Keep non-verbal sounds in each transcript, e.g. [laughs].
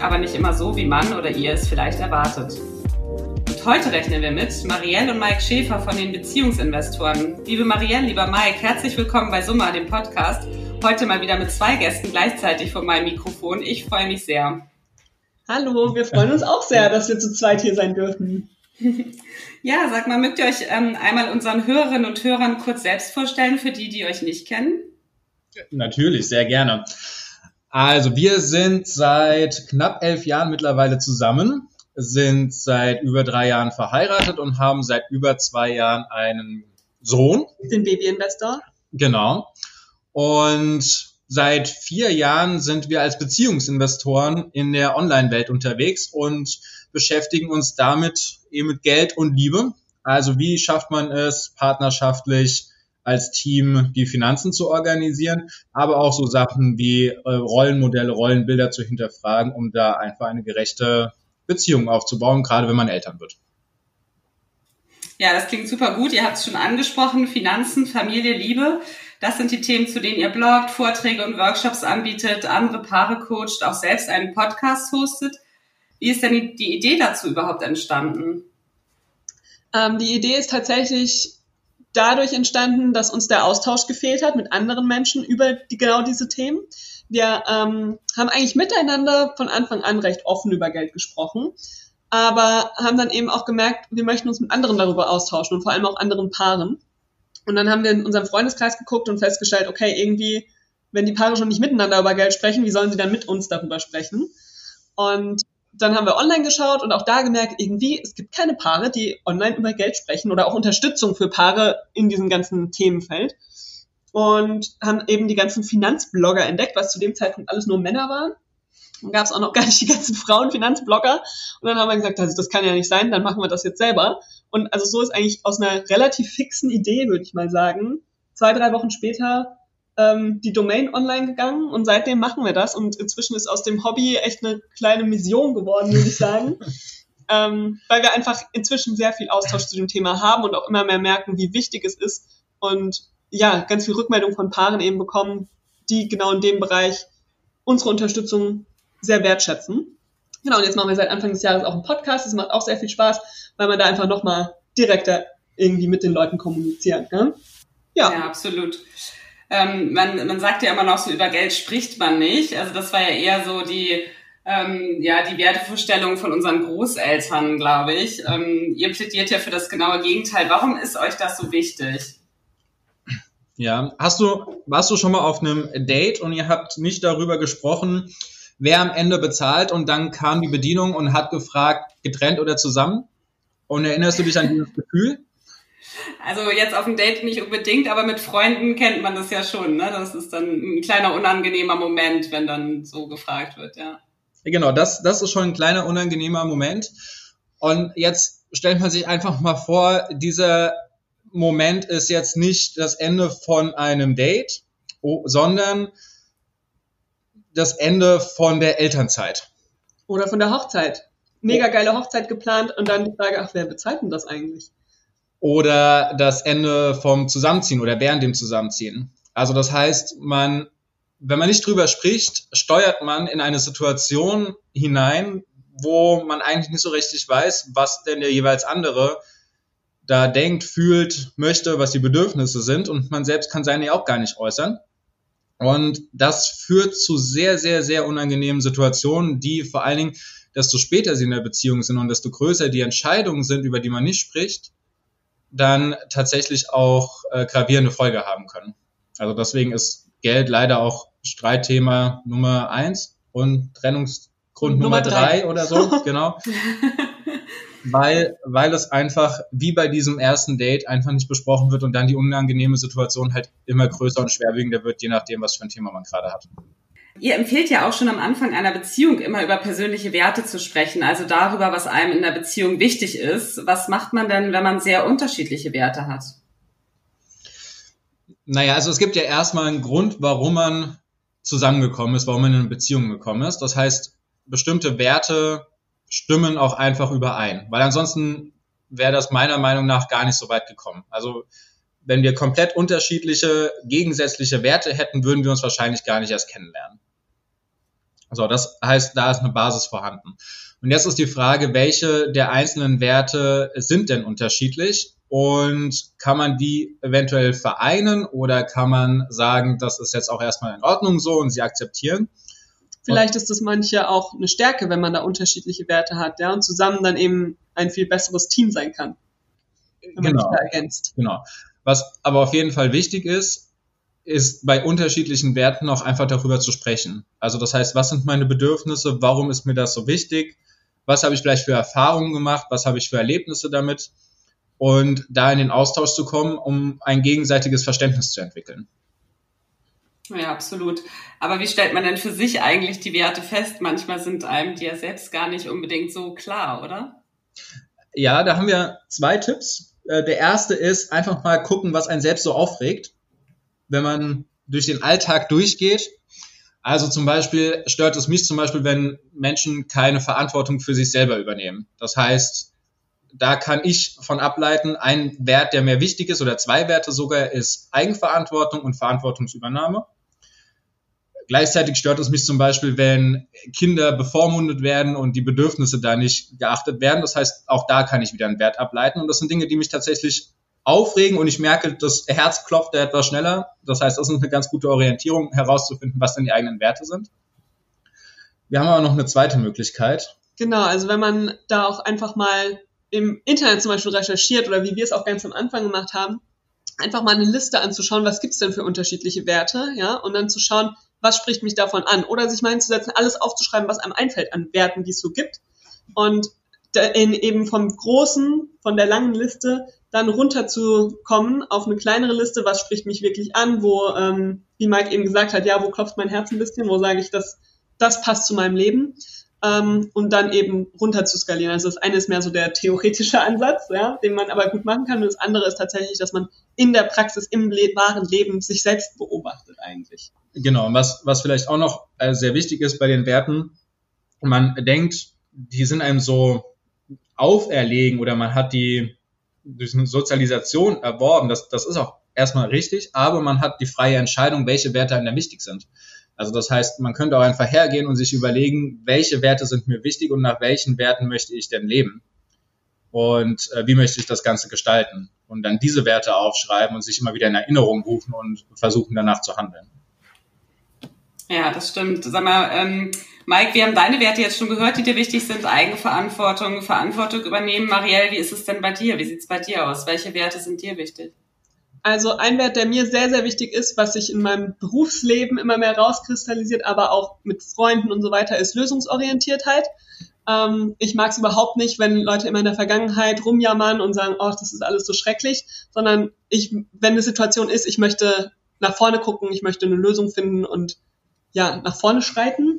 aber nicht immer so, wie man oder ihr es vielleicht erwartet. Und heute rechnen wir mit Marielle und Mike Schäfer von den Beziehungsinvestoren. Liebe Marielle, lieber Mike, herzlich willkommen bei Summa, dem Podcast. Heute mal wieder mit zwei Gästen gleichzeitig vor meinem Mikrofon. Ich freue mich sehr. Hallo, wir freuen uns auch sehr, dass wir zu zweit hier sein dürfen. [laughs] Ja, sag mal, mögt ihr euch ähm, einmal unseren Hörerinnen und Hörern kurz selbst vorstellen, für die, die euch nicht kennen? Natürlich, sehr gerne. Also wir sind seit knapp elf Jahren mittlerweile zusammen, sind seit über drei Jahren verheiratet und haben seit über zwei Jahren einen Sohn. Den Babyinvestor. Genau. Und seit vier Jahren sind wir als Beziehungsinvestoren in der Online-Welt unterwegs und beschäftigen uns damit eben mit Geld und Liebe. Also wie schafft man es partnerschaftlich als Team die Finanzen zu organisieren, aber auch so Sachen wie äh, Rollenmodelle, Rollenbilder zu hinterfragen, um da einfach eine gerechte Beziehung aufzubauen, gerade wenn man Eltern wird. Ja, das klingt super gut. Ihr habt es schon angesprochen, Finanzen, Familie, Liebe. Das sind die Themen, zu denen ihr bloggt, Vorträge und Workshops anbietet, andere Paare coacht, auch selbst einen Podcast hostet. Wie ist denn die Idee dazu überhaupt entstanden? Ähm, die Idee ist tatsächlich dadurch entstanden, dass uns der Austausch gefehlt hat mit anderen Menschen über die, genau diese Themen. Wir ähm, haben eigentlich miteinander von Anfang an recht offen über Geld gesprochen, aber haben dann eben auch gemerkt, wir möchten uns mit anderen darüber austauschen und vor allem auch anderen Paaren. Und dann haben wir in unserem Freundeskreis geguckt und festgestellt, okay, irgendwie, wenn die Paare schon nicht miteinander über Geld sprechen, wie sollen sie dann mit uns darüber sprechen? Und dann haben wir online geschaut und auch da gemerkt, irgendwie, es gibt keine Paare, die online über Geld sprechen oder auch Unterstützung für Paare in diesem ganzen Themenfeld. Und haben eben die ganzen Finanzblogger entdeckt, was zu dem Zeitpunkt alles nur Männer waren. Dann gab es auch noch gar nicht die ganzen Frauen-Finanzblogger. Und dann haben wir gesagt, also das kann ja nicht sein, dann machen wir das jetzt selber. Und also so ist eigentlich aus einer relativ fixen Idee, würde ich mal sagen, zwei, drei Wochen später ähm, die Domain online gegangen und seitdem machen wir das und inzwischen ist aus dem Hobby echt eine kleine Mission geworden, würde ich sagen. [laughs] ähm, weil wir einfach inzwischen sehr viel Austausch zu dem Thema haben und auch immer mehr merken, wie wichtig es ist und ja, ganz viel Rückmeldung von Paaren eben bekommen, die genau in dem Bereich unsere Unterstützung sehr wertschätzen. Genau, und jetzt machen wir seit Anfang des Jahres auch einen Podcast. Das macht auch sehr viel Spaß, weil man da einfach nochmal direkter irgendwie mit den Leuten kommunizieren kann. Ja, ja absolut ähm, man, man sagt ja immer noch so, über Geld spricht man nicht. Also das war ja eher so die, ähm, ja, die Wertevorstellung von unseren Großeltern, glaube ich. Ähm, ihr plädiert ja für das genaue Gegenteil. Warum ist euch das so wichtig? Ja, hast du, warst du schon mal auf einem Date und ihr habt nicht darüber gesprochen, wer am Ende bezahlt und dann kam die Bedienung und hat gefragt, getrennt oder zusammen? Und erinnerst du dich an dieses Gefühl? Also jetzt auf dem Date nicht unbedingt, aber mit Freunden kennt man das ja schon. Ne? Das ist dann ein kleiner unangenehmer Moment, wenn dann so gefragt wird, ja. Genau, das, das ist schon ein kleiner unangenehmer Moment. Und jetzt stellt man sich einfach mal vor, dieser Moment ist jetzt nicht das Ende von einem Date, sondern das Ende von der Elternzeit. Oder von der Hochzeit. Mega geile Hochzeit geplant und dann die Frage, ach, wer bezahlt denn das eigentlich? Oder das Ende vom Zusammenziehen oder während dem Zusammenziehen. Also das heißt, man, wenn man nicht drüber spricht, steuert man in eine Situation hinein, wo man eigentlich nicht so richtig weiß, was denn der jeweils andere da denkt, fühlt, möchte, was die Bedürfnisse sind und man selbst kann seine auch gar nicht äußern. Und das führt zu sehr, sehr, sehr unangenehmen Situationen, die vor allen Dingen, desto später sie in der Beziehung sind und desto größer die Entscheidungen sind, über die man nicht spricht, dann tatsächlich auch äh, gravierende Folge haben können. Also deswegen ist Geld leider auch Streitthema Nummer eins und Trennungsgrund Nummer, Nummer drei. drei oder so, [laughs] genau. [laughs] weil, weil es einfach wie bei diesem ersten Date einfach nicht besprochen wird und dann die unangenehme Situation halt immer größer und schwerwiegender wird, je nachdem, was für ein Thema man gerade hat. Ihr empfehlt ja auch schon am Anfang einer Beziehung immer über persönliche Werte zu sprechen, also darüber, was einem in der Beziehung wichtig ist. Was macht man denn, wenn man sehr unterschiedliche Werte hat? Naja, also es gibt ja erstmal einen Grund, warum man zusammengekommen ist, warum man in eine Beziehung gekommen ist. Das heißt, bestimmte Werte stimmen auch einfach überein, weil ansonsten wäre das meiner Meinung nach gar nicht so weit gekommen. Also wenn wir komplett unterschiedliche, gegensätzliche Werte hätten, würden wir uns wahrscheinlich gar nicht erst kennenlernen. So, das heißt, da ist eine Basis vorhanden. Und jetzt ist die Frage, welche der einzelnen Werte sind denn unterschiedlich und kann man die eventuell vereinen oder kann man sagen, das ist jetzt auch erstmal in Ordnung so und sie akzeptieren? Vielleicht ist das manche auch eine Stärke, wenn man da unterschiedliche Werte hat, ja, und zusammen dann eben ein viel besseres Team sein kann. Wenn man genau. sich da ergänzt. Genau. Was aber auf jeden Fall wichtig ist, ist bei unterschiedlichen Werten auch einfach darüber zu sprechen. Also das heißt, was sind meine Bedürfnisse? Warum ist mir das so wichtig? Was habe ich vielleicht für Erfahrungen gemacht? Was habe ich für Erlebnisse damit? Und da in den Austausch zu kommen, um ein gegenseitiges Verständnis zu entwickeln. Ja, absolut. Aber wie stellt man denn für sich eigentlich die Werte fest? Manchmal sind einem die ja selbst gar nicht unbedingt so klar, oder? Ja, da haben wir zwei Tipps. Äh, der erste ist einfach mal gucken, was einen selbst so aufregt, wenn man durch den Alltag durchgeht. Also zum Beispiel stört es mich zum Beispiel, wenn Menschen keine Verantwortung für sich selber übernehmen. Das heißt, da kann ich von ableiten, ein Wert, der mir wichtig ist, oder zwei Werte sogar, ist Eigenverantwortung und Verantwortungsübernahme. Gleichzeitig stört es mich zum Beispiel, wenn Kinder bevormundet werden und die Bedürfnisse da nicht geachtet werden. Das heißt, auch da kann ich wieder einen Wert ableiten. Und das sind Dinge, die mich tatsächlich aufregen und ich merke, das Herz klopft da etwas schneller. Das heißt, das ist eine ganz gute Orientierung, herauszufinden, was denn die eigenen Werte sind. Wir haben aber noch eine zweite Möglichkeit. Genau, also wenn man da auch einfach mal im Internet zum Beispiel recherchiert oder wie wir es auch ganz am Anfang gemacht haben, einfach mal eine Liste anzuschauen, was gibt's denn für unterschiedliche Werte, ja, und dann zu schauen, was spricht mich davon an? Oder sich mal hinzusetzen, alles aufzuschreiben, was einem einfällt an Werten, die es so gibt. Und in, eben vom großen, von der langen Liste dann runterzukommen auf eine kleinere Liste, was spricht mich wirklich an, wo, ähm, wie Mike eben gesagt hat, ja, wo klopft mein Herz ein bisschen, wo sage ich, das, das passt zu meinem Leben ähm, und dann eben runter zu skalieren. Also das eine ist mehr so der theoretische Ansatz, ja, den man aber gut machen kann und das andere ist tatsächlich, dass man in der Praxis, im le wahren Leben sich selbst beobachtet eigentlich. Genau, und was, was vielleicht auch noch äh, sehr wichtig ist bei den Werten, man denkt, die sind einem so auferlegen oder man hat die durch eine Sozialisation erworben. Das, das ist auch erstmal richtig, aber man hat die freie Entscheidung, welche Werte einem wichtig sind. Also das heißt, man könnte auch einfach hergehen und sich überlegen, welche Werte sind mir wichtig und nach welchen Werten möchte ich denn leben und äh, wie möchte ich das Ganze gestalten und dann diese Werte aufschreiben und sich immer wieder in Erinnerung rufen und versuchen danach zu handeln. Ja, das stimmt. Sag mal, ähm, Mike, wir haben deine Werte jetzt schon gehört, die dir wichtig sind. Eigenverantwortung, Verantwortung übernehmen. Marielle, wie ist es denn bei dir? Wie sieht's bei dir aus? Welche Werte sind dir wichtig? Also ein Wert, der mir sehr, sehr wichtig ist, was sich in meinem Berufsleben immer mehr rauskristallisiert, aber auch mit Freunden und so weiter, ist Lösungsorientiertheit. Ähm, ich mag es überhaupt nicht, wenn Leute immer in der Vergangenheit rumjammern und sagen, oh, das ist alles so schrecklich, sondern ich, wenn eine Situation ist, ich möchte nach vorne gucken, ich möchte eine Lösung finden und ja, nach vorne schreiten.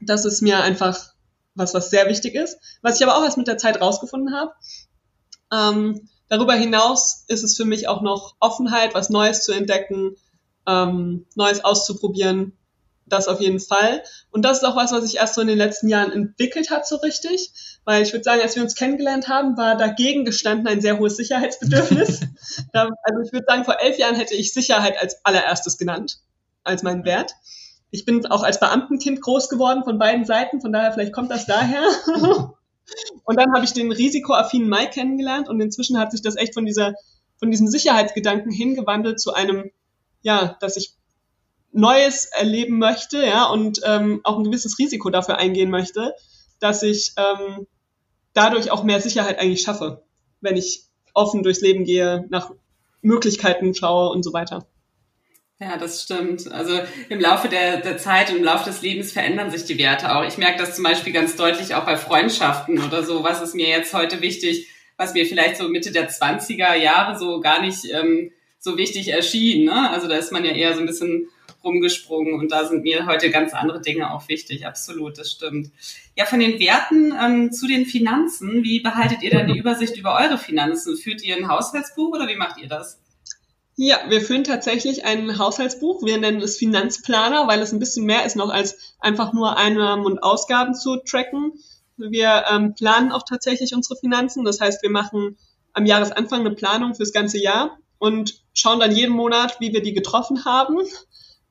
Das ist mir einfach was, was sehr wichtig ist. Was ich aber auch erst mit der Zeit rausgefunden habe. Ähm, Darüber hinaus ist es für mich auch noch Offenheit, was Neues zu entdecken, ähm, Neues auszuprobieren. Das auf jeden Fall. Und das ist auch was, was sich erst so in den letzten Jahren entwickelt hat, so richtig. Weil ich würde sagen, als wir uns kennengelernt haben, war dagegen gestanden ein sehr hohes Sicherheitsbedürfnis. [laughs] da, also ich würde sagen, vor elf Jahren hätte ich Sicherheit als allererstes genannt, als meinen Wert. Ich bin auch als Beamtenkind groß geworden von beiden Seiten, von daher vielleicht kommt das daher. [laughs] Und dann habe ich den risikoaffinen Mai kennengelernt und inzwischen hat sich das echt von dieser, von diesem Sicherheitsgedanken hingewandelt zu einem, ja, dass ich Neues erleben möchte, ja, und ähm, auch ein gewisses Risiko dafür eingehen möchte, dass ich ähm, dadurch auch mehr Sicherheit eigentlich schaffe, wenn ich offen durchs Leben gehe, nach Möglichkeiten schaue und so weiter. Ja, das stimmt. Also im Laufe der, der Zeit und im Laufe des Lebens verändern sich die Werte auch. Ich merke das zum Beispiel ganz deutlich auch bei Freundschaften oder so. Was ist mir jetzt heute wichtig, was mir vielleicht so Mitte der 20er Jahre so gar nicht ähm, so wichtig erschien. Ne? Also da ist man ja eher so ein bisschen rumgesprungen und da sind mir heute ganz andere Dinge auch wichtig. Absolut, das stimmt. Ja, von den Werten ähm, zu den Finanzen, wie behaltet ihr dann die [laughs] Übersicht über eure Finanzen? Führt ihr ein Haushaltsbuch oder wie macht ihr das? Ja, wir führen tatsächlich ein Haushaltsbuch. Wir nennen es Finanzplaner, weil es ein bisschen mehr ist noch als einfach nur Einnahmen und Ausgaben zu tracken. Wir ähm, planen auch tatsächlich unsere Finanzen. Das heißt, wir machen am Jahresanfang eine Planung fürs ganze Jahr und schauen dann jeden Monat, wie wir die getroffen haben.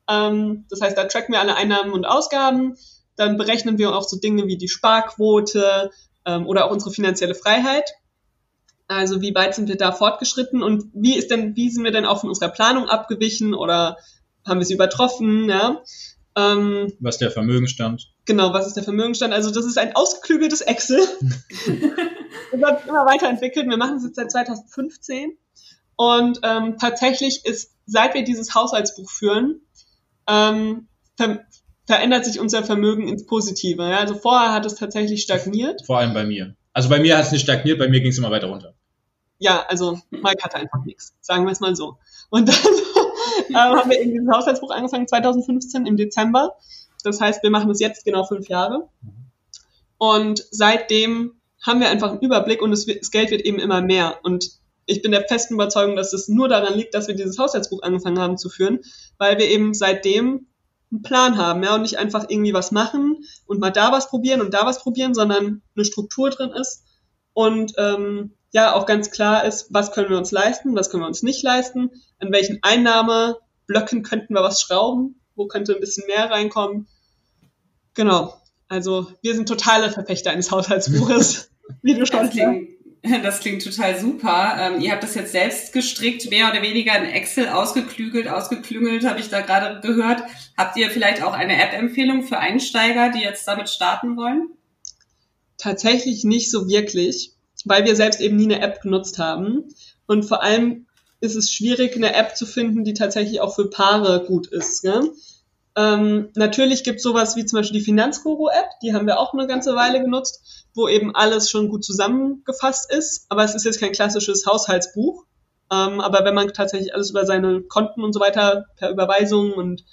Ähm, das heißt, da tracken wir alle Einnahmen und Ausgaben. Dann berechnen wir auch so Dinge wie die Sparquote ähm, oder auch unsere finanzielle Freiheit. Also wie weit sind wir da fortgeschritten und wie ist denn, wie sind wir denn auch von unserer Planung abgewichen oder haben wir sie übertroffen, ja? Ähm, was der Vermögenstand? Genau, was ist der Vermögenstand? Also das ist ein ausgeklügeltes Excel. [laughs] das wird immer weiterentwickelt. Wir machen es jetzt seit 2015 und ähm, tatsächlich ist, seit wir dieses Haushaltsbuch führen, ähm, ver verändert sich unser Vermögen ins Positive. Ja? Also vorher hat es tatsächlich stagniert. Vor allem bei mir. Also bei mir hat es nicht stagniert, bei mir ging es immer weiter runter ja, also Mike hatte einfach nichts, sagen wir es mal so. Und dann [laughs] äh, haben wir eben dieses Haushaltsbuch angefangen 2015 im Dezember. Das heißt, wir machen es jetzt genau fünf Jahre. Und seitdem haben wir einfach einen Überblick und das, das Geld wird eben immer mehr. Und ich bin der festen Überzeugung, dass es nur daran liegt, dass wir dieses Haushaltsbuch angefangen haben zu führen, weil wir eben seitdem einen Plan haben, ja, und nicht einfach irgendwie was machen und mal da was probieren und da was probieren, sondern eine Struktur drin ist und ähm, ja auch ganz klar ist, was können wir uns leisten, was können wir uns nicht leisten, an welchen Einnahmeblöcken könnten wir was schrauben, wo könnte ein bisschen mehr reinkommen. Genau. Also wir sind totale Verfechter eines Haushaltsbuches, [laughs] wie du schon sagst. Das klingt total super. Ähm, ihr habt das jetzt selbst gestrickt, mehr oder weniger in Excel ausgeklügelt, ausgeklüngelt, habe ich da gerade gehört. Habt ihr vielleicht auch eine App-Empfehlung für Einsteiger, die jetzt damit starten wollen? Tatsächlich nicht so wirklich weil wir selbst eben nie eine App genutzt haben. Und vor allem ist es schwierig, eine App zu finden, die tatsächlich auch für Paare gut ist. Ne? Ähm, natürlich gibt es sowas wie zum Beispiel die Finanzguru-App, die haben wir auch eine ganze Weile genutzt, wo eben alles schon gut zusammengefasst ist, aber es ist jetzt kein klassisches Haushaltsbuch. Ähm, aber wenn man tatsächlich alles über seine Konten und so weiter per Überweisung und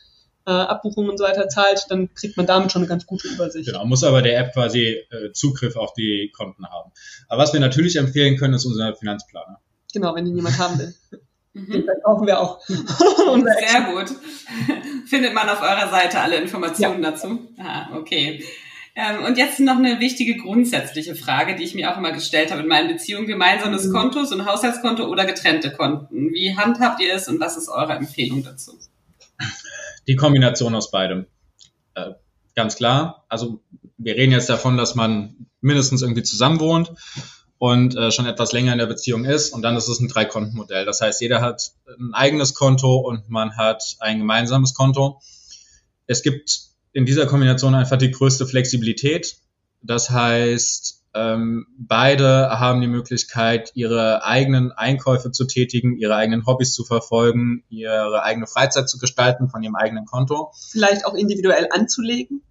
äh, Abbuchungen und so weiter zahlt, dann kriegt man damit schon eine ganz gute Übersicht. Genau, muss aber der App quasi äh, Zugriff auf die Konten haben. Aber was wir natürlich empfehlen können, ist unser Finanzplaner. Genau, wenn ihn jemand haben will. [laughs] Mhm. Den verkaufen wir auch. [laughs] Sehr gut. [laughs] Findet man auf eurer Seite alle Informationen ja. dazu? Ah, okay. Ähm, und jetzt noch eine wichtige grundsätzliche Frage, die ich mir auch immer gestellt habe in meinen Beziehungen. Gemeinsames mhm. Konto, so ein Haushaltskonto oder getrennte Konten. Wie handhabt ihr es und was ist eure Empfehlung dazu? Die Kombination aus beidem. Äh, ganz klar. Also wir reden jetzt davon, dass man mindestens irgendwie zusammen wohnt und äh, schon etwas länger in der Beziehung ist. Und dann ist es ein Dreikontenmodell. Das heißt, jeder hat ein eigenes Konto und man hat ein gemeinsames Konto. Es gibt in dieser Kombination einfach die größte Flexibilität. Das heißt, ähm, beide haben die Möglichkeit, ihre eigenen Einkäufe zu tätigen, ihre eigenen Hobbys zu verfolgen, ihre eigene Freizeit zu gestalten von ihrem eigenen Konto. Vielleicht auch individuell anzulegen.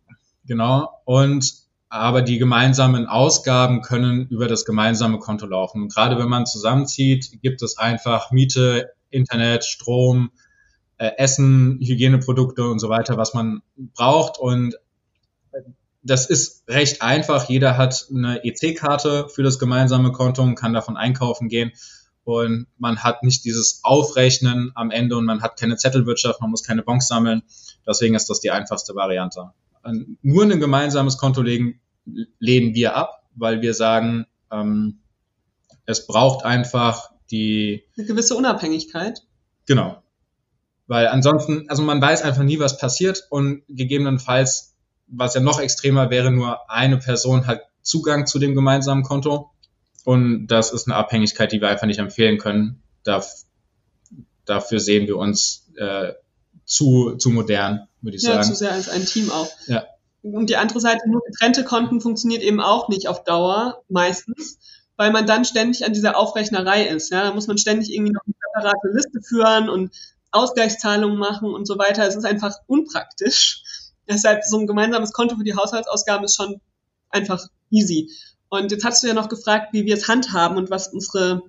Genau. Und aber die gemeinsamen Ausgaben können über das gemeinsame Konto laufen. Und gerade wenn man zusammenzieht, gibt es einfach Miete, Internet, Strom, äh, Essen, Hygieneprodukte und so weiter, was man braucht. Und das ist recht einfach. Jeder hat eine EC-Karte für das gemeinsame Konto und kann davon einkaufen gehen. Und man hat nicht dieses Aufrechnen am Ende und man hat keine Zettelwirtschaft, man muss keine Bonks sammeln. Deswegen ist das die einfachste Variante. Nur ein gemeinsames Konto legen, lehnen wir ab, weil wir sagen, ähm, es braucht einfach die... Eine gewisse Unabhängigkeit. Genau. Weil ansonsten, also man weiß einfach nie, was passiert und gegebenenfalls was ja noch extremer wäre, nur eine Person hat Zugang zu dem gemeinsamen Konto. Und das ist eine Abhängigkeit, die wir einfach nicht empfehlen können. Darf, dafür sehen wir uns äh, zu, zu modern, würde ich ja, sagen. Ja, zu sehr als ein Team auch. Ja. Und die andere Seite, nur getrennte Konten funktioniert eben auch nicht auf Dauer, meistens, weil man dann ständig an dieser Aufrechnerei ist. Ja, da muss man ständig irgendwie noch eine separate Liste führen und Ausgleichszahlungen machen und so weiter. Es ist einfach unpraktisch. Deshalb so ein gemeinsames Konto für die Haushaltsausgaben ist schon einfach easy. Und jetzt hast du ja noch gefragt, wie wir es handhaben und was unsere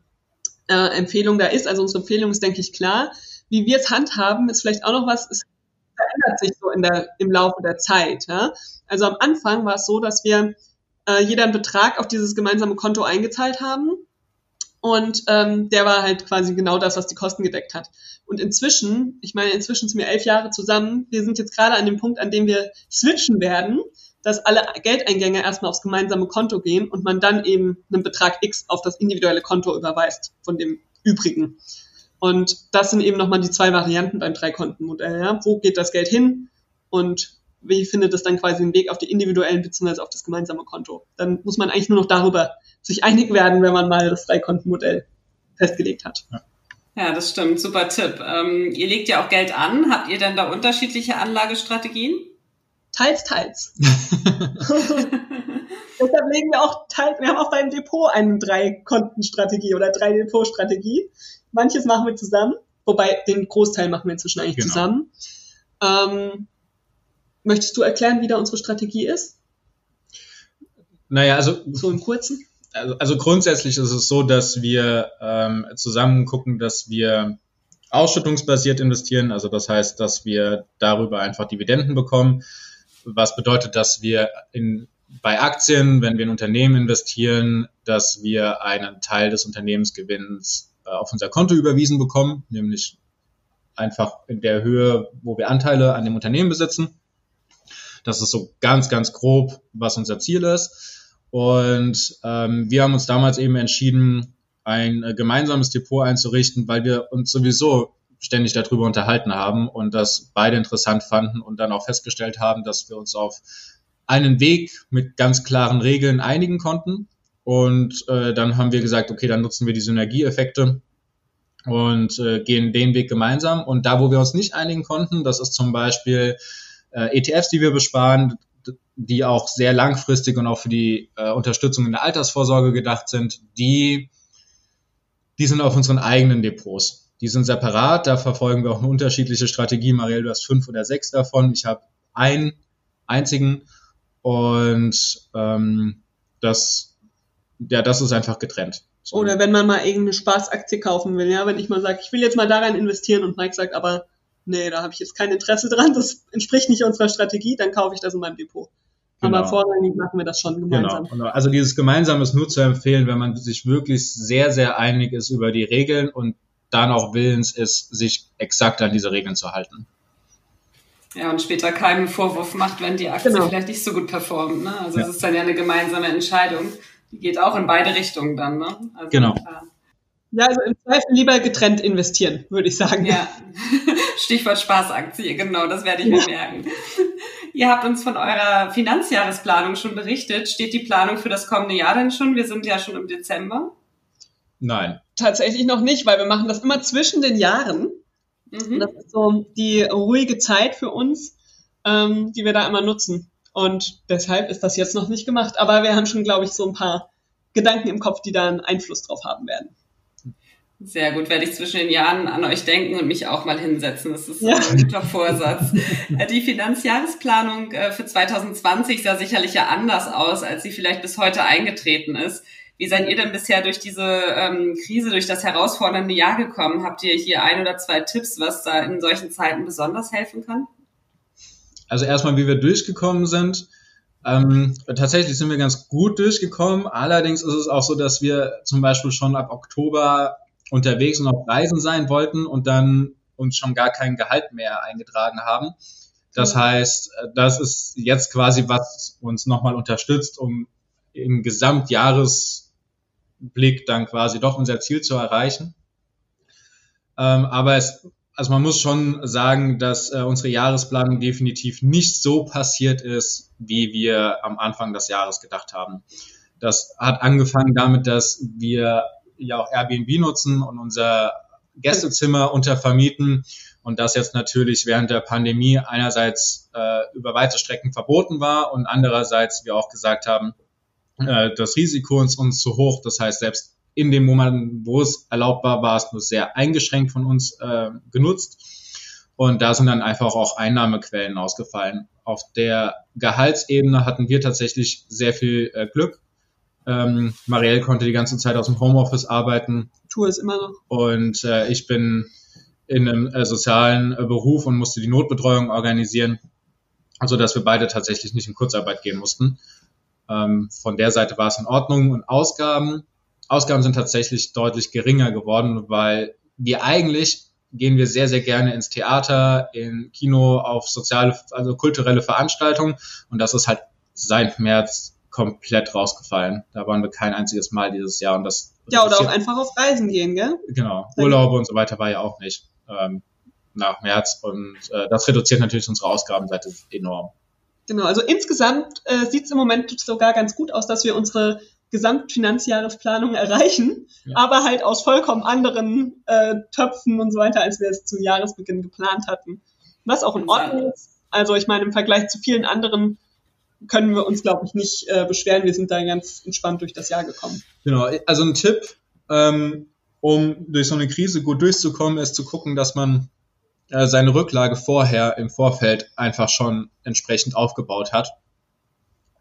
äh, Empfehlung da ist. Also unsere Empfehlung ist, denke ich, klar. Wie wir es handhaben, ist vielleicht auch noch was, ist verändert sich so in der, im Laufe der Zeit. Ja? Also am Anfang war es so, dass wir äh, jeder einen Betrag auf dieses gemeinsame Konto eingezahlt haben. Und ähm, der war halt quasi genau das, was die Kosten gedeckt hat. Und inzwischen, ich meine, inzwischen sind wir elf Jahre zusammen. Wir sind jetzt gerade an dem Punkt, an dem wir switchen werden, dass alle Geldeingänge erstmal aufs gemeinsame Konto gehen und man dann eben einen Betrag X auf das individuelle Konto überweist von dem übrigen. Und das sind eben nochmal die zwei Varianten beim Dreikontenmodell. Ja? Wo geht das Geld hin und wie findet es dann quasi den Weg auf die individuellen bzw. auf das gemeinsame Konto? Dann muss man eigentlich nur noch darüber sich einig werden, wenn man mal das Dreikontenmodell festgelegt hat. Ja. Ja, das stimmt. Super Tipp. Ähm, ihr legt ja auch Geld an. Habt ihr denn da unterschiedliche Anlagestrategien? Teils, teils. [laughs] [laughs] Deshalb legen wir auch teils, wir haben auch beim Depot eine Drei-Konten-Strategie oder Drei-Depot-Strategie. Manches machen wir zusammen, wobei den Großteil machen wir inzwischen eigentlich genau. zusammen. Ähm, möchtest du erklären, wie da unsere Strategie ist? Naja, also. So im Kurzen? also, also grundsätzlich ist es so, dass wir ähm, zusammen gucken, dass wir ausschüttungsbasiert investieren. Also das heißt, dass wir darüber einfach Dividenden bekommen. Was bedeutet, dass wir in, bei Aktien, wenn wir in Unternehmen investieren, dass wir einen Teil des Unternehmensgewinns äh, auf unser Konto überwiesen bekommen, nämlich einfach in der Höhe, wo wir Anteile an dem Unternehmen besitzen. Das ist so ganz, ganz grob, was unser Ziel ist. Und ähm, wir haben uns damals eben entschieden, ein äh, gemeinsames Depot einzurichten, weil wir uns sowieso ständig darüber unterhalten haben und das beide interessant fanden und dann auch festgestellt haben, dass wir uns auf einen Weg mit ganz klaren Regeln einigen konnten. Und äh, dann haben wir gesagt, okay, dann nutzen wir die Synergieeffekte und äh, gehen den Weg gemeinsam. Und da, wo wir uns nicht einigen konnten, das ist zum Beispiel äh, ETFs, die wir besparen, die auch sehr langfristig und auch für die äh, Unterstützung in der Altersvorsorge gedacht sind, die, die sind auf unseren eigenen Depots. Die sind separat, da verfolgen wir auch eine unterschiedliche Strategie. Marielle, du hast fünf oder sechs davon. Ich habe einen einzigen und ähm, das, ja, das ist einfach getrennt. So. Oder wenn man mal irgendeine Spaßaktie kaufen will, ja, wenn ich mal sage, ich will jetzt mal daran investieren und Mike sagt, aber nee, da habe ich jetzt kein Interesse dran, das entspricht nicht unserer Strategie, dann kaufe ich das in meinem Depot. Genau. Aber vorrangig machen wir das schon gemeinsam. Genau. Also dieses Gemeinsam ist nur zu empfehlen, wenn man sich wirklich sehr, sehr einig ist über die Regeln und dann auch willens ist, sich exakt an diese Regeln zu halten. Ja, und später keinen Vorwurf macht, wenn die Aktie genau. vielleicht nicht so gut performt. Ne? Also es ist dann ja eine gemeinsame Entscheidung. Die geht auch in beide Richtungen dann. Ne? Also, genau. Klar. Ja, also im Zweifel lieber getrennt investieren, würde ich sagen. Ja, [laughs] Stichwort Spaßaktie, genau, das werde ich mir merken. Ihr habt uns von eurer Finanzjahresplanung schon berichtet. Steht die Planung für das kommende Jahr denn schon? Wir sind ja schon im Dezember. Nein. Tatsächlich noch nicht, weil wir machen das immer zwischen den Jahren. Mhm. Das ist so die ruhige Zeit für uns, ähm, die wir da immer nutzen. Und deshalb ist das jetzt noch nicht gemacht. Aber wir haben schon, glaube ich, so ein paar Gedanken im Kopf, die da einen Einfluss drauf haben werden. Sehr gut, werde ich zwischen den Jahren an euch denken und mich auch mal hinsetzen. Das ist ja. ein guter Vorsatz. Äh, die Finanzjahresplanung äh, für 2020 sah sicherlich ja anders aus, als sie vielleicht bis heute eingetreten ist. Wie seid ihr denn bisher durch diese ähm, Krise, durch das herausfordernde Jahr gekommen? Habt ihr hier ein oder zwei Tipps, was da in solchen Zeiten besonders helfen kann? Also erstmal, wie wir durchgekommen sind. Ähm, tatsächlich sind wir ganz gut durchgekommen. Allerdings ist es auch so, dass wir zum Beispiel schon ab Oktober unterwegs und auf Reisen sein wollten und dann uns schon gar kein Gehalt mehr eingetragen haben. Das heißt, das ist jetzt quasi, was uns nochmal unterstützt, um im Gesamtjahresblick dann quasi doch unser Ziel zu erreichen. Ähm, aber es, also man muss schon sagen, dass äh, unsere Jahresplanung definitiv nicht so passiert ist, wie wir am Anfang des Jahres gedacht haben. Das hat angefangen damit, dass wir ja auch Airbnb nutzen und unser Gästezimmer untervermieten und das jetzt natürlich während der Pandemie einerseits äh, über weite Strecken verboten war und andererseits wir auch gesagt haben, äh, das Risiko ist uns zu hoch. Das heißt, selbst in dem Moment, wo es erlaubt war, war es nur sehr eingeschränkt von uns äh, genutzt. Und da sind dann einfach auch Einnahmequellen ausgefallen. Auf der Gehaltsebene hatten wir tatsächlich sehr viel äh, Glück. Ähm, Marielle konnte die ganze Zeit aus dem Homeoffice arbeiten. Tue es immer noch. Und äh, ich bin in einem äh, sozialen äh, Beruf und musste die Notbetreuung organisieren, also dass wir beide tatsächlich nicht in Kurzarbeit gehen mussten. Ähm, von der Seite war es in Ordnung und Ausgaben. Ausgaben sind tatsächlich deutlich geringer geworden, weil wir eigentlich gehen wir sehr, sehr gerne ins Theater, in Kino, auf soziale, also kulturelle Veranstaltungen und das ist halt seit März komplett rausgefallen. Da waren wir kein einziges Mal dieses Jahr und das ja oder auch einfach auf Reisen gehen, gell? Genau, Urlaube und so weiter war ja auch nicht ähm, nach März und äh, das reduziert natürlich unsere Ausgabenseite enorm. Genau, also insgesamt äh, sieht es im Moment sogar ganz gut aus, dass wir unsere Gesamtfinanzjahresplanung erreichen, ja. aber halt aus vollkommen anderen äh, Töpfen und so weiter, als wir es zu Jahresbeginn geplant hatten. Was auch in Ordnung ist. Also ich meine, im Vergleich zu vielen anderen können wir uns, glaube ich, nicht äh, beschweren. Wir sind da ganz entspannt durch das Jahr gekommen. Genau, also ein Tipp, ähm, um durch so eine Krise gut durchzukommen, ist zu gucken, dass man äh, seine Rücklage vorher im Vorfeld einfach schon entsprechend aufgebaut hat,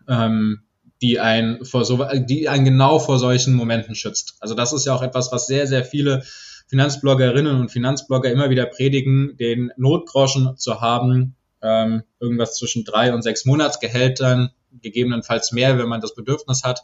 ähm, die ein vor so, die einen genau vor solchen Momenten schützt. Also das ist ja auch etwas, was sehr, sehr viele Finanzbloggerinnen und Finanzblogger immer wieder predigen, den Notgroschen zu haben, ähm, irgendwas zwischen drei und sechs Monatsgehältern, gegebenenfalls mehr, wenn man das Bedürfnis hat,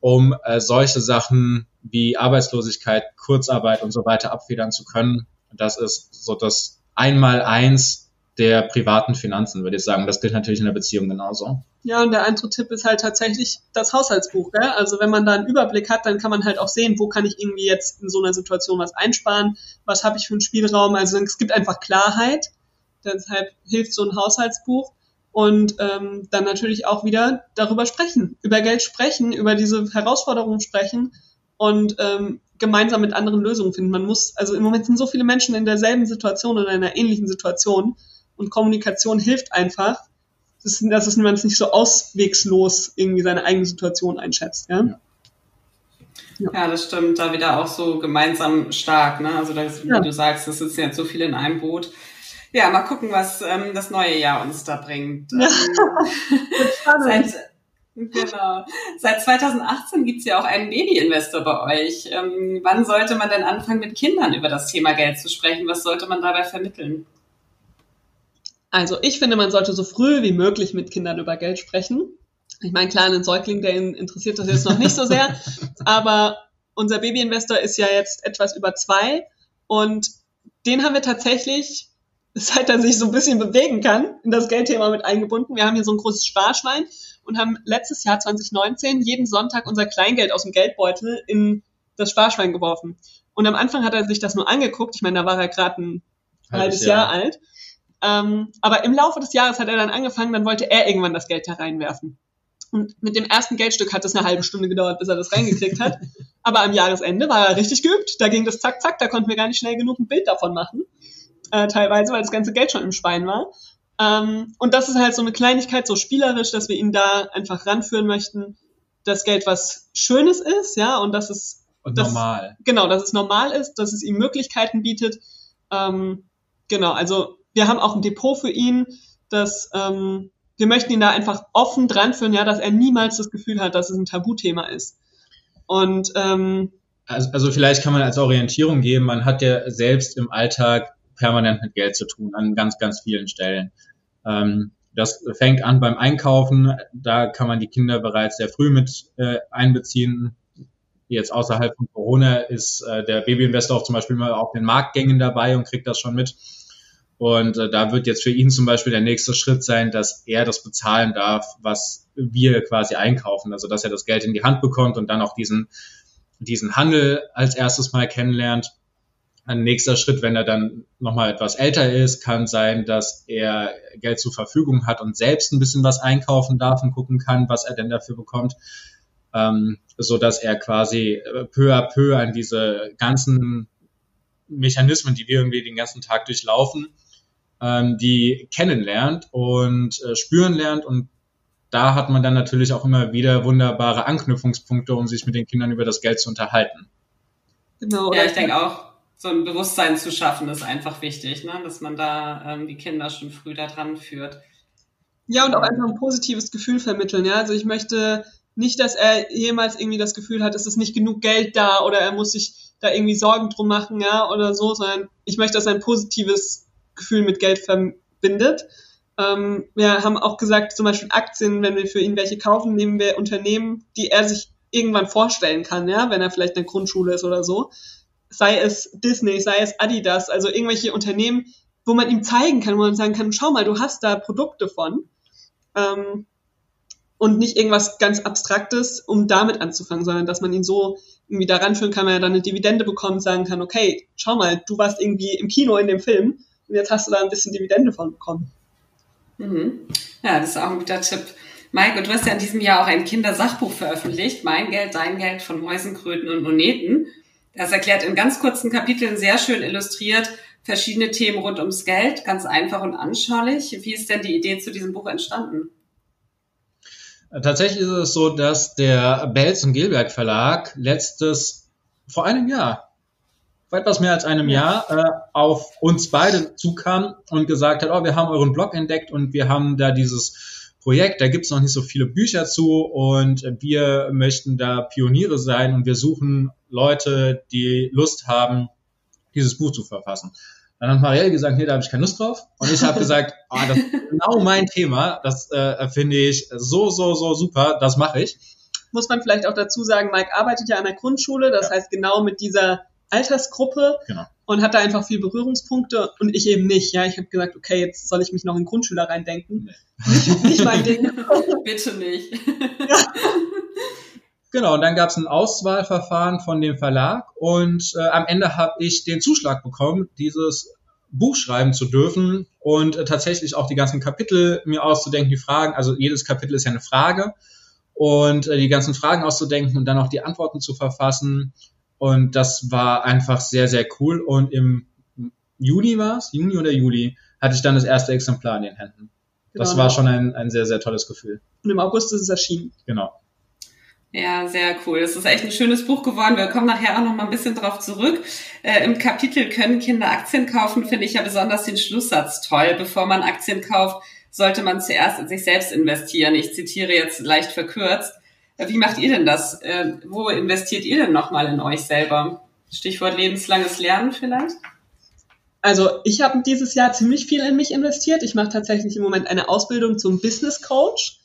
um äh, solche Sachen wie Arbeitslosigkeit, Kurzarbeit und so weiter abfedern zu können. Das ist so das Einmal-Eins der privaten Finanzen, würde ich sagen. Das gilt natürlich in der Beziehung genauso. Ja, und der andere Tipp ist halt tatsächlich das Haushaltsbuch. Gell? Also wenn man da einen Überblick hat, dann kann man halt auch sehen, wo kann ich irgendwie jetzt in so einer Situation was einsparen, was habe ich für einen Spielraum. Also es gibt einfach Klarheit. Deshalb hilft so ein Haushaltsbuch. Und ähm, dann natürlich auch wieder darüber sprechen, über Geld sprechen, über diese Herausforderungen sprechen und ähm, gemeinsam mit anderen Lösungen finden. Man muss, also im Moment sind so viele Menschen in derselben Situation oder in einer ähnlichen Situation und Kommunikation hilft einfach, dass, dass man es nicht so auswegslos irgendwie seine eigene Situation einschätzt. Ja? ja. Ja. das stimmt. Da wieder auch so gemeinsam stark. Ne? Also das, wie ja. du sagst, es sitzen jetzt so viele in einem Boot. Ja, mal gucken, was ähm, das neue Jahr uns da bringt. Ja. Ähm, [laughs] seit, genau. Seit 2018 gibt's ja auch einen Baby-Investor bei euch. Ähm, wann sollte man denn anfangen, mit Kindern über das Thema Geld zu sprechen? Was sollte man dabei vermitteln? Also ich finde, man sollte so früh wie möglich mit Kindern über Geld sprechen. Ich meine, klar, einen Säugling, der interessiert das jetzt noch nicht so sehr, [laughs] aber unser Baby-Investor ist ja jetzt etwas über zwei und den haben wir tatsächlich seit er sich so ein bisschen bewegen kann, in das Geldthema mit eingebunden. Wir haben hier so ein großes Sparschwein und haben letztes Jahr 2019 jeden Sonntag unser Kleingeld aus dem Geldbeutel in das Sparschwein geworfen. Und am Anfang hat er sich das nur angeguckt. Ich meine, da war er gerade ein halbes Jahr, Jahr alt. Ähm, aber im Laufe des Jahres hat er dann angefangen, dann wollte er irgendwann das Geld da reinwerfen. Und mit dem ersten Geldstück hat es eine halbe Stunde gedauert, bis er das reingekriegt hat. [laughs] Aber am Jahresende war er richtig geübt. Da ging das zack, zack, da konnten wir gar nicht schnell genug ein Bild davon machen äh, teilweise, weil das ganze Geld schon im Schwein war. Ähm, und das ist halt so eine Kleinigkeit, so spielerisch, dass wir ihn da einfach ranführen möchten, dass Geld was Schönes ist, ja, und dass es und dass, normal. Genau, dass es normal ist, dass es ihm Möglichkeiten bietet. Ähm, genau, also wir haben auch ein Depot für ihn, dass ähm, wir möchten ihn da einfach offen dranführen, ja, dass er niemals das Gefühl hat, dass es ein Tabuthema ist. Und ähm, also, also vielleicht kann man als Orientierung geben, man hat ja selbst im Alltag permanent mit Geld zu tun an ganz, ganz vielen Stellen. Ähm, das fängt an beim Einkaufen. Da kann man die Kinder bereits sehr früh mit äh, einbeziehen. Jetzt außerhalb von Corona ist äh, der Babyinvestor auch zum Beispiel mal auf den Marktgängen dabei und kriegt das schon mit. Und äh, da wird jetzt für ihn zum Beispiel der nächste Schritt sein, dass er das bezahlen darf, was wir quasi einkaufen. Also dass er das Geld in die Hand bekommt und dann auch diesen, diesen Handel als erstes mal kennenlernt. Ein nächster Schritt, wenn er dann nochmal etwas älter ist, kann sein, dass er Geld zur Verfügung hat und selbst ein bisschen was einkaufen darf und gucken kann, was er denn dafür bekommt, ähm, so dass er quasi peu à peu an diese ganzen Mechanismen, die wir irgendwie den ganzen Tag durchlaufen, ähm, die kennenlernt und äh, spüren lernt und da hat man dann natürlich auch immer wieder wunderbare Anknüpfungspunkte, um sich mit den Kindern über das Geld zu unterhalten. Genau. Ja, ich denke auch, so ein Bewusstsein zu schaffen, ist einfach wichtig, ne? dass man da ähm, die Kinder schon früh da dran führt. Ja, und auch einfach ein positives Gefühl vermitteln. Ja? Also ich möchte nicht, dass er jemals irgendwie das Gefühl hat, es ist nicht genug Geld da oder er muss sich da irgendwie Sorgen drum machen, ja, oder so, sondern ich möchte, dass er ein positives Gefühl mit Geld verbindet. Ähm, wir haben auch gesagt, zum Beispiel Aktien, wenn wir für ihn welche kaufen, nehmen wir Unternehmen, die er sich irgendwann vorstellen kann, ja, wenn er vielleicht in der Grundschule ist oder so. Sei es Disney, sei es Adidas, also irgendwelche Unternehmen, wo man ihm zeigen kann, wo man sagen kann, schau mal, du hast da Produkte von. Ähm, und nicht irgendwas ganz Abstraktes, um damit anzufangen, sondern dass man ihn so irgendwie daran führen kann, wenn er dann eine Dividende bekommt, sagen kann, okay, schau mal, du warst irgendwie im Kino in dem Film und jetzt hast du da ein bisschen Dividende von bekommen. Mhm. Ja, das ist auch ein guter Tipp. Mike, du hast ja in diesem Jahr auch ein Kindersachbuch veröffentlicht, Mein Geld, Dein Geld von Mäusen, Kröten und Moneten. Das erklärt in ganz kurzen Kapiteln sehr schön illustriert verschiedene Themen rund ums Geld, ganz einfach und anschaulich. Wie ist denn die Idee zu diesem Buch entstanden? Tatsächlich ist es so, dass der Belz und Gilberg Verlag letztes, vor einem Jahr, vor etwas mehr als einem Jahr, äh, auf uns beide zukam und gesagt hat, oh, wir haben euren Blog entdeckt und wir haben da dieses Projekt, da gibt es noch nicht so viele Bücher zu und wir möchten da Pioniere sein und wir suchen Leute, die Lust haben, dieses Buch zu verfassen. Dann hat Marielle gesagt, nee, da habe ich keine Lust drauf. Und ich habe gesagt, [laughs] ah, das ist genau mein Thema. Das äh, finde ich so, so, so super. Das mache ich. Muss man vielleicht auch dazu sagen, Mike arbeitet ja an der Grundschule. Das ja. heißt, genau mit dieser Altersgruppe genau. und hat da einfach viel Berührungspunkte und ich eben nicht. Ja, ich habe gesagt, okay, jetzt soll ich mich noch in Grundschüler reindenken. Nee. Nicht, [laughs] nicht mein Ding. Bitte nicht. Ja. [laughs] Genau, und dann gab es ein Auswahlverfahren von dem Verlag und äh, am Ende habe ich den Zuschlag bekommen, dieses Buch schreiben zu dürfen und äh, tatsächlich auch die ganzen Kapitel mir auszudenken, die Fragen, also jedes Kapitel ist ja eine Frage und äh, die ganzen Fragen auszudenken und dann auch die Antworten zu verfassen und das war einfach sehr, sehr cool und im Juni war es, Juni oder Juli, hatte ich dann das erste Exemplar in den Händen. Genau. Das war schon ein, ein sehr, sehr tolles Gefühl. Und im August ist es erschienen. Genau. Ja, sehr cool. Das ist echt ein schönes Buch geworden. Wir kommen nachher auch noch mal ein bisschen drauf zurück. Äh, Im Kapitel können Kinder Aktien kaufen, finde ich ja besonders den Schlusssatz toll. Bevor man Aktien kauft, sollte man zuerst in sich selbst investieren. Ich zitiere jetzt leicht verkürzt. Wie macht ihr denn das? Äh, wo investiert ihr denn nochmal in euch selber? Stichwort lebenslanges Lernen vielleicht? Also ich habe dieses Jahr ziemlich viel in mich investiert. Ich mache tatsächlich im Moment eine Ausbildung zum Business Coach.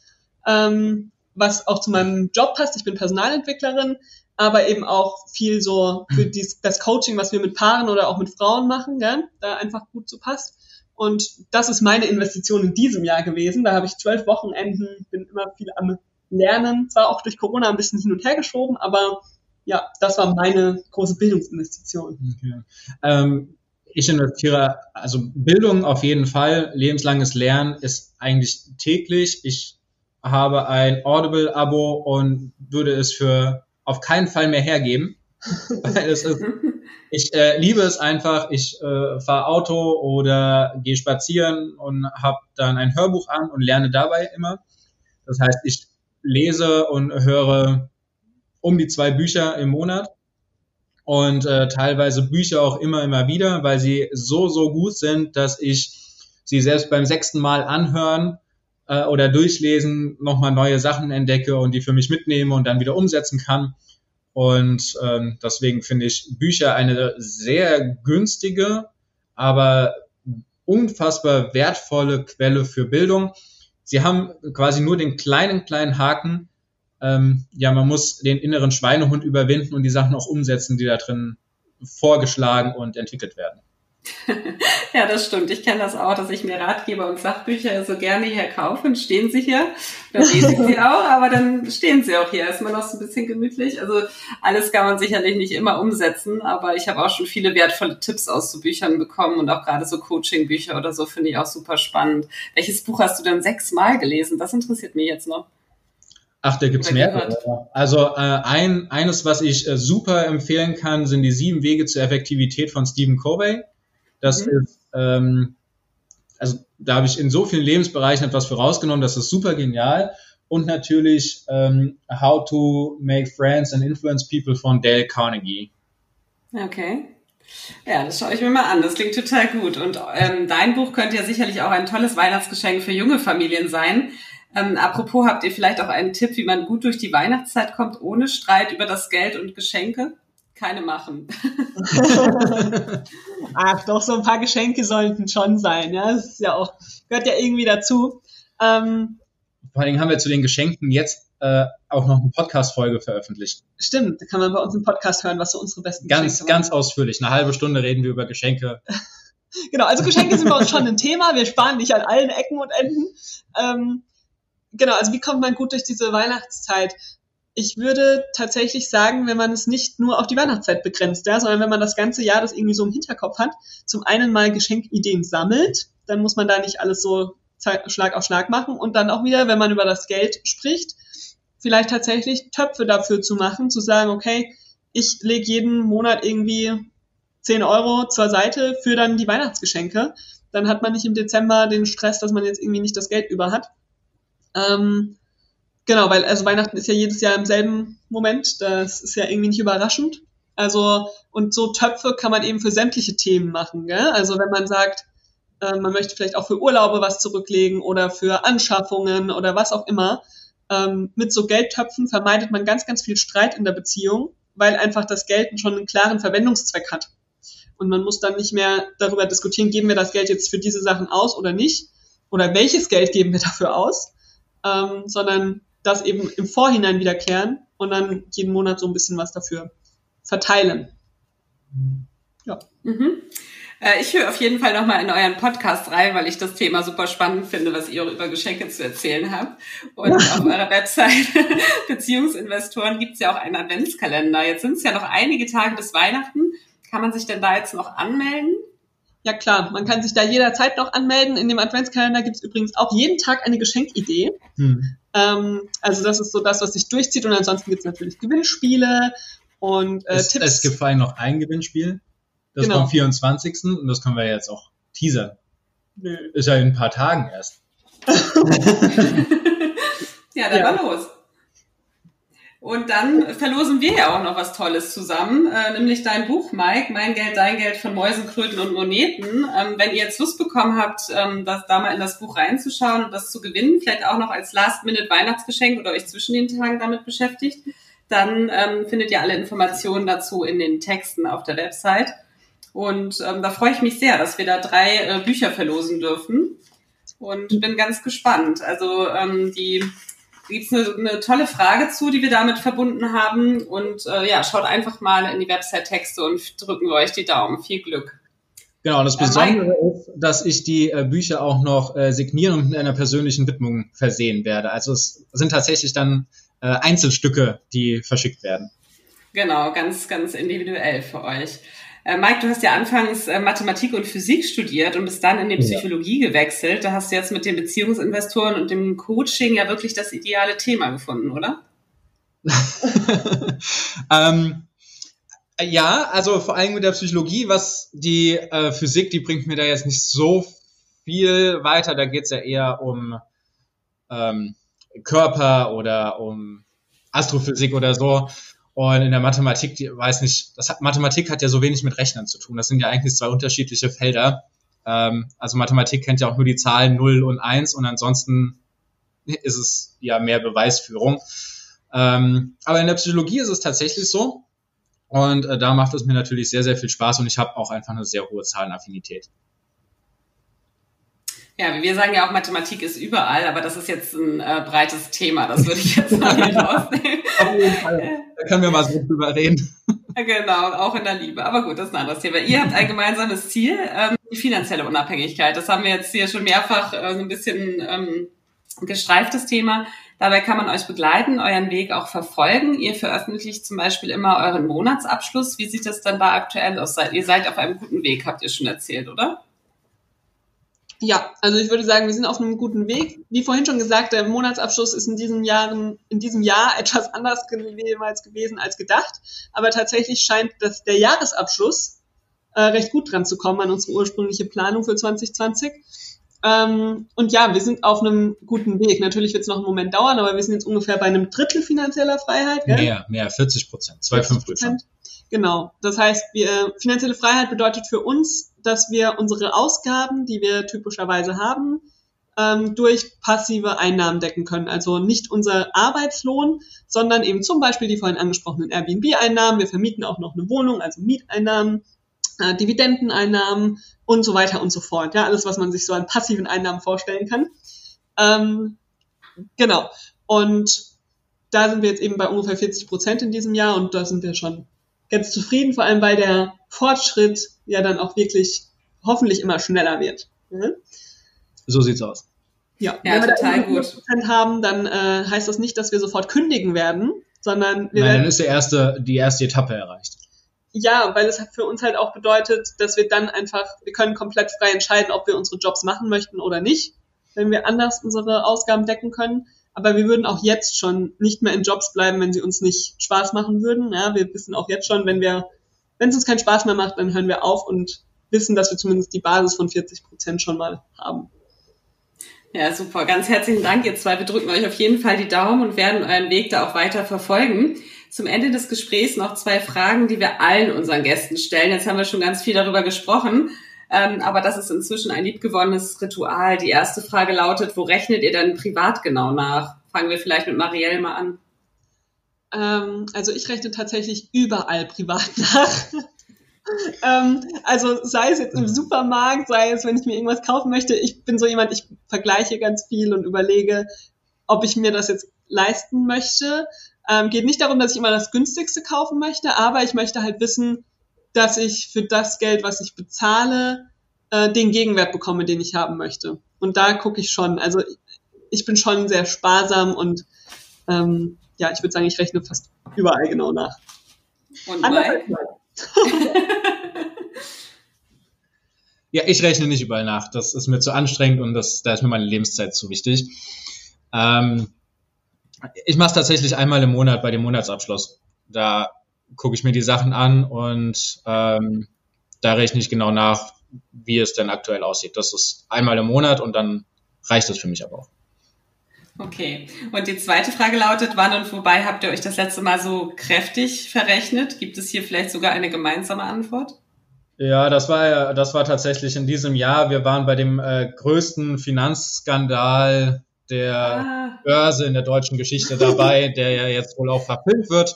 Ähm, was auch zu meinem Job passt. Ich bin Personalentwicklerin, aber eben auch viel so für dies, das Coaching, was wir mit Paaren oder auch mit Frauen machen, gell? da einfach gut zu passt. Und das ist meine Investition in diesem Jahr gewesen. Da habe ich zwölf Wochenenden, bin immer viel am Lernen, zwar auch durch Corona ein bisschen hin und her geschoben, aber ja, das war meine große Bildungsinvestition. Okay. Ähm, ich investiere, also Bildung auf jeden Fall, lebenslanges Lernen ist eigentlich täglich. Ich habe ein Audible-Abo und würde es für auf keinen Fall mehr hergeben. [laughs] ist, ich äh, liebe es einfach. Ich äh, fahre Auto oder gehe spazieren und habe dann ein Hörbuch an und lerne dabei immer. Das heißt, ich lese und höre um die zwei Bücher im Monat und äh, teilweise Bücher auch immer, immer wieder, weil sie so, so gut sind, dass ich sie selbst beim sechsten Mal anhören äh, oder durchlesen nochmal neue Sachen entdecke und die für mich mitnehme und dann wieder umsetzen kann. Und ähm, deswegen finde ich Bücher eine sehr günstige, aber unfassbar wertvolle Quelle für Bildung. Sie haben quasi nur den kleinen, kleinen Haken. Ähm, ja, man muss den inneren Schweinehund überwinden und die Sachen auch umsetzen, die da drin vorgeschlagen und entwickelt werden. [laughs] ja, das stimmt. Ich kenne das auch, dass ich mir Ratgeber und Sachbücher so gerne hier kaufe und stehen sie hier. Dann lese ich sie [laughs] auch, aber dann stehen sie auch hier. Ist man noch so ein bisschen gemütlich. Also alles kann man sicherlich nicht immer umsetzen, aber ich habe auch schon viele wertvolle Tipps aus so Büchern bekommen und auch gerade so Coaching-Bücher oder so finde ich auch super spannend. Welches Buch hast du denn sechsmal gelesen? Das interessiert mich jetzt noch. Ach, da gibt's mehr. Also äh, ein, eines, was ich äh, super empfehlen kann, sind die sieben Wege zur Effektivität von Stephen Covey. Das mhm. ist, ähm, also da habe ich in so vielen Lebensbereichen etwas vorausgenommen, das ist super genial. Und natürlich ähm, How to Make Friends and Influence People von Dale Carnegie. Okay. Ja, das schaue ich mir mal an. Das klingt total gut. Und ähm, dein Buch könnte ja sicherlich auch ein tolles Weihnachtsgeschenk für junge Familien sein. Ähm, apropos, habt ihr vielleicht auch einen Tipp, wie man gut durch die Weihnachtszeit kommt, ohne Streit über das Geld und Geschenke? Keine machen. [laughs] Ach, doch, so ein paar Geschenke sollten schon sein. Ja, das ist ja auch, gehört ja irgendwie dazu. Ähm, Vor allen Dingen haben wir zu den Geschenken jetzt äh, auch noch eine Podcast-Folge veröffentlicht. stimmt, da kann man bei uns im Podcast hören, was so unsere besten Ganz, Geschenke waren. ganz ausführlich. Eine halbe Stunde reden wir über Geschenke. [laughs] Genau, also Geschenke sind bei uns schon ein Thema. Wir sparen nicht an allen Ecken und Enden. Ähm, genau, also wie kommt man gut durch diese Weihnachtszeit? Ich würde tatsächlich sagen, wenn man es nicht nur auf die Weihnachtszeit begrenzt, ja, sondern wenn man das ganze Jahr das irgendwie so im Hinterkopf hat, zum einen mal Geschenkideen sammelt, dann muss man da nicht alles so Schlag auf Schlag machen und dann auch wieder, wenn man über das Geld spricht, vielleicht tatsächlich Töpfe dafür zu machen, zu sagen, okay, ich lege jeden Monat irgendwie 10 Euro zur Seite für dann die Weihnachtsgeschenke. Dann hat man nicht im Dezember den Stress, dass man jetzt irgendwie nicht das Geld über hat. Ähm, genau, weil also Weihnachten ist ja jedes Jahr im selben Moment. Das ist ja irgendwie nicht überraschend. Also und so Töpfe kann man eben für sämtliche Themen machen. Gell? Also wenn man sagt, äh, man möchte vielleicht auch für Urlaube was zurücklegen oder für Anschaffungen oder was auch immer. Ähm, mit so Geldtöpfen vermeidet man ganz, ganz viel Streit in der Beziehung, weil einfach das Geld schon einen klaren Verwendungszweck hat. Und man muss dann nicht mehr darüber diskutieren, geben wir das Geld jetzt für diese Sachen aus oder nicht? Oder welches Geld geben wir dafür aus? Ähm, sondern das eben im Vorhinein wieder klären und dann jeden Monat so ein bisschen was dafür verteilen. Mhm. Äh, Ich höre auf jeden Fall nochmal in euren Podcast rein, weil ich das Thema super spannend finde, was ihr über Geschenke zu erzählen habt. Und [laughs] auf eurer Website [laughs] Beziehungsinvestoren gibt es ja auch einen Adventskalender. Jetzt sind es ja noch einige Tage bis Weihnachten. Kann man sich denn da jetzt noch anmelden? Ja klar, man kann sich da jederzeit noch anmelden. In dem Adventskalender gibt es übrigens auch jeden Tag eine Geschenkidee. Hm. Ähm, also das ist so das, was sich durchzieht. Und ansonsten gibt es natürlich Gewinnspiele und äh, es, Tipps. es gibt vor allem noch ein Gewinnspiel. Das Genau. vom 24. Und das können wir jetzt auch teasern. Nö. Ist ja in ein paar Tagen erst. [laughs] Ja, dann Ja. mal los. Und dann verlosen wir ja auch noch was Tolles zusammen, äh, nämlich dein Buch, Mike, Mein Geld, Dein Geld von Mäusen, Kröten und Moneten. Ähm, wenn ihr jetzt Lust bekommen habt, ähm, das, da mal in das Buch reinzuschauen und das zu gewinnen, vielleicht auch noch als Last-Minute-Weihnachtsgeschenk oder euch zwischen den Tagen damit beschäftigt, dann ähm, findet ihr alle Informationen dazu in den Texten auf der Website. Und ähm, da freue ich mich sehr, dass wir da drei äh, Bücher verlosen dürfen und bin ganz gespannt. Also ähm, die gibt es eine, eine tolle Frage zu, die wir damit verbunden haben. Und äh, ja, schaut einfach mal in die Website-Texte und drücken wir euch die Daumen. Viel Glück. Genau, und das Besondere ist, dass ich die äh, Bücher auch noch äh, signieren und mit einer persönlichen Widmung versehen werde. Also es sind tatsächlich dann äh, Einzelstücke, die verschickt werden. Genau, ganz, ganz individuell für euch. Äh, Mike, du hast ja anfangs äh, Mathematik und Physik studiert und bist dann in die Ja. Psychologie gewechselt. Da hast du jetzt mit den Beziehungsinvestoren und dem Coaching ja wirklich das ideale Thema gefunden, oder? [laughs] ähm, ja, also vor allem mit der Psychologie, was die äh, Physik, die bringt mir da jetzt nicht so viel weiter. Da geht's ja eher um ähm, Körper oder um Astrophysik oder so. Und in der Mathematik, die weiß nicht, das hat, Mathematik hat ja so wenig mit Rechnern zu tun. Das sind ja eigentlich zwei unterschiedliche Felder. Ähm, also Mathematik kennt ja auch nur die Zahlen 0 und 1 und ansonsten ist es ja mehr Beweisführung. Ähm, aber in der Psychologie ist es tatsächlich so. Und äh, da macht es mir natürlich sehr, sehr viel Spaß und ich habe auch einfach eine sehr hohe Zahlenaffinität. Ja, wir sagen ja auch, Mathematik ist überall, aber das ist jetzt ein äh, breites Thema. Das würde ich jetzt mal nicht rausnehmen. [laughs] Auf jeden Fall. Da können wir mal so drüber reden. [laughs] Genau, auch in der Liebe. Aber gut, das ist ein anderes Thema. Ihr habt ein gemeinsames Ziel, ähm, die finanzielle Unabhängigkeit. Das haben wir jetzt hier schon mehrfach äh, so ein bisschen ähm, gestreift, das Thema. Dabei kann man euch begleiten, euren Weg auch verfolgen. Ihr veröffentlicht zum Beispiel immer euren Monatsabschluss. Wie sieht das dann da aktuell aus? Ihr seid auf einem guten Weg, habt ihr schon erzählt, oder? Ja, also ich würde sagen, wir sind auf einem guten Weg. Wie vorhin schon gesagt, der Monatsabschluss ist in diesem, Jahren, in diesem Jahr [laughs] etwas anders jeweils gewesen als gedacht. Aber tatsächlich scheint dass der Jahresabschluss äh, recht gut dran zu kommen an unsere ursprüngliche Planung für 2020. Ähm, und ja, wir sind auf einem guten Weg. Natürlich wird es noch einen Moment dauern, aber wir sind jetzt ungefähr bei einem Drittel finanzieller Freiheit. Gell? Mehr, mehr, 40 Prozent, zwei Fünftel schon. Genau. Das heißt, wir, finanzielle Freiheit bedeutet für uns, dass wir unsere Ausgaben, die wir typischerweise haben, ähm, durch passive Einnahmen decken können. Also nicht unser Arbeitslohn, sondern eben zum Beispiel die vorhin angesprochenen Airbnb-Einnahmen. Wir vermieten auch noch eine Wohnung, also Mieteinnahmen, äh, Dividendeneinnahmen und so weiter und so fort. Ja, alles, was man sich so an passiven Einnahmen vorstellen kann. Ähm, genau. Und da sind wir jetzt eben bei ungefähr 40 Prozent in diesem Jahr und da sind wir schon ganz zufrieden, vor allem weil der Fortschritt ja dann auch wirklich hoffentlich immer schneller wird. Mhm. So sieht's aus. Ja, ja wenn total wir gut. haben, dann äh, heißt das nicht, dass wir sofort kündigen werden, sondern wir Nein, dann ist der erste, die erste Etappe erreicht. Ja, weil es für uns halt auch bedeutet, dass wir dann einfach, wir können komplett frei entscheiden, ob wir unsere Jobs machen möchten oder nicht, wenn wir anders unsere Ausgaben decken können. Aber wir würden auch jetzt schon nicht mehr in Jobs bleiben, wenn sie uns nicht Spaß machen würden. Ja, wir wissen auch jetzt schon, wenn wir, wenn es uns keinen Spaß mehr macht, dann hören wir auf und wissen, dass wir zumindest die Basis von 40 Prozent schon mal haben. Ja, super. Ganz herzlichen Dank, ihr zwei. Wir drücken euch auf jeden Fall die Daumen und werden euren Weg da auch weiter verfolgen. Zum Ende des Gesprächs noch zwei Fragen, die wir allen unseren Gästen stellen. Jetzt haben wir schon ganz viel darüber gesprochen, ähm, aber das ist inzwischen ein liebgewonnenes Ritual. Die erste Frage lautet, wo rechnet ihr denn privat genau nach? Fangen wir vielleicht mit Marielle mal an. Ähm, also ich rechne tatsächlich überall privat [laughs] nach. ähm, also sei es jetzt im Supermarkt, sei es, wenn ich mir irgendwas kaufen möchte. Ich bin so jemand, ich vergleiche ganz viel und überlege, ob ich mir das jetzt leisten möchte. Ähm, geht nicht darum, dass ich immer das günstigste kaufen möchte, aber ich möchte halt wissen, dass ich für das Geld, was ich bezahle, äh, den Gegenwert bekomme, den ich haben möchte. Und da gucke ich schon. Also ich bin schon sehr sparsam und ähm, ja, ich würde sagen, ich rechne fast überall genau nach. Und [laughs] [laughs] ja, ich rechne nicht überall nach. Das ist mir zu anstrengend und das, da ist mir meine Lebenszeit zu wichtig. Ähm, ich mache es tatsächlich einmal im Monat bei dem Monatsabschluss. Da gucke ich mir die Sachen an und ähm, da rechne ich genau nach, wie es denn aktuell aussieht. Das ist einmal im Monat und dann reicht das für mich aber auch. Okay. Und die zweite Frage lautet, wann und wobei habt ihr euch das letzte Mal so kräftig verrechnet? Gibt es hier vielleicht sogar eine gemeinsame Antwort? Ja, das war das war tatsächlich in diesem Jahr. Wir waren bei dem äh, größten Finanzskandal der ah. Börse in der deutschen Geschichte dabei, der ja jetzt wohl auch verfilmt wird.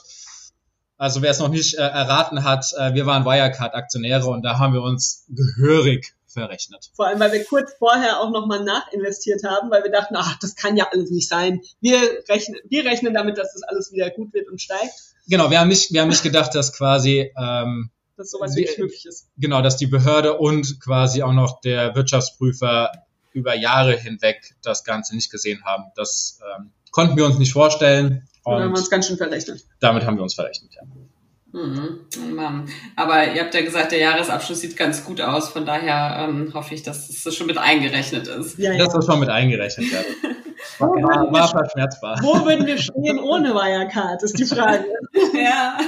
Also wer es noch nicht äh, erraten hat, äh, wir waren Wirecard-Aktionäre und da haben wir uns gehörig verrechnet. Vor allem, weil wir kurz vorher auch nochmal nachinvestiert haben, weil wir dachten, ach, das kann ja alles nicht sein. Wir rechnen, wir rechnen damit, dass das alles wieder gut wird und steigt. Genau, wir haben nicht, wir haben nicht gedacht, dass quasi ähm, dass sowas wirklich möglich ist. Genau, dass die Behörde und quasi auch noch der Wirtschaftsprüfer über Jahre hinweg das Ganze nicht gesehen haben. Das ähm, konnten wir uns nicht vorstellen. Und haben wir uns ganz schön verrechnet. Damit haben wir uns verrechnet, ja. Mhm. Aber ihr habt ja gesagt, der Jahresabschluss sieht ganz gut aus. Von daher ähm, hoffe ich, dass das schon mit eingerechnet ist. Ja, ja. Dass das schon mit eingerechnet wird. [laughs] War, war verschmerzbar. Wo würden wir stehen ohne Wirecard, ist die Frage. [laughs] ja.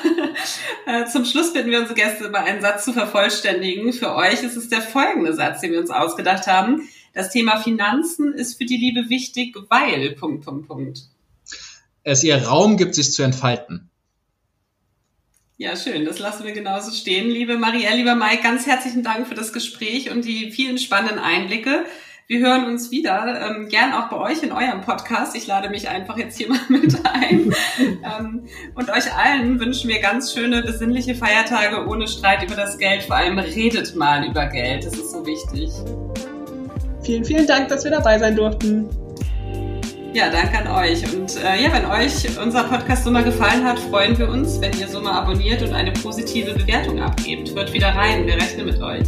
Äh, zum Schluss bitten wir unsere Gäste immer einen Satz zu vervollständigen. Für euch ist es der folgende Satz, den wir uns ausgedacht haben. Das Thema Finanzen ist für die Liebe wichtig, weil, Punkt, Punkt, Punkt. Es ihr Raum gibt, sich zu entfalten. Ja, schön. Das lassen wir genauso stehen. Liebe Marielle, lieber Mike, ganz herzlichen Dank für das Gespräch und die vielen spannenden Einblicke. Wir hören uns wieder, ähm, gern auch bei euch in eurem Podcast. Ich lade mich einfach jetzt hier [laughs] mal mit ein. ähm, und euch allen wünschen wir ganz schöne, besinnliche Feiertage ohne Streit über das Geld. Vor allem redet mal über Geld. Das ist so wichtig. Vielen, vielen Dank, dass wir dabei sein durften. Ja, danke an euch. Und äh, ja, wenn euch unser Podcast mal gefallen hat, freuen wir uns, wenn ihr mal abonniert und eine positive Bewertung abgebt. Hört wieder rein, wir rechnen mit euch.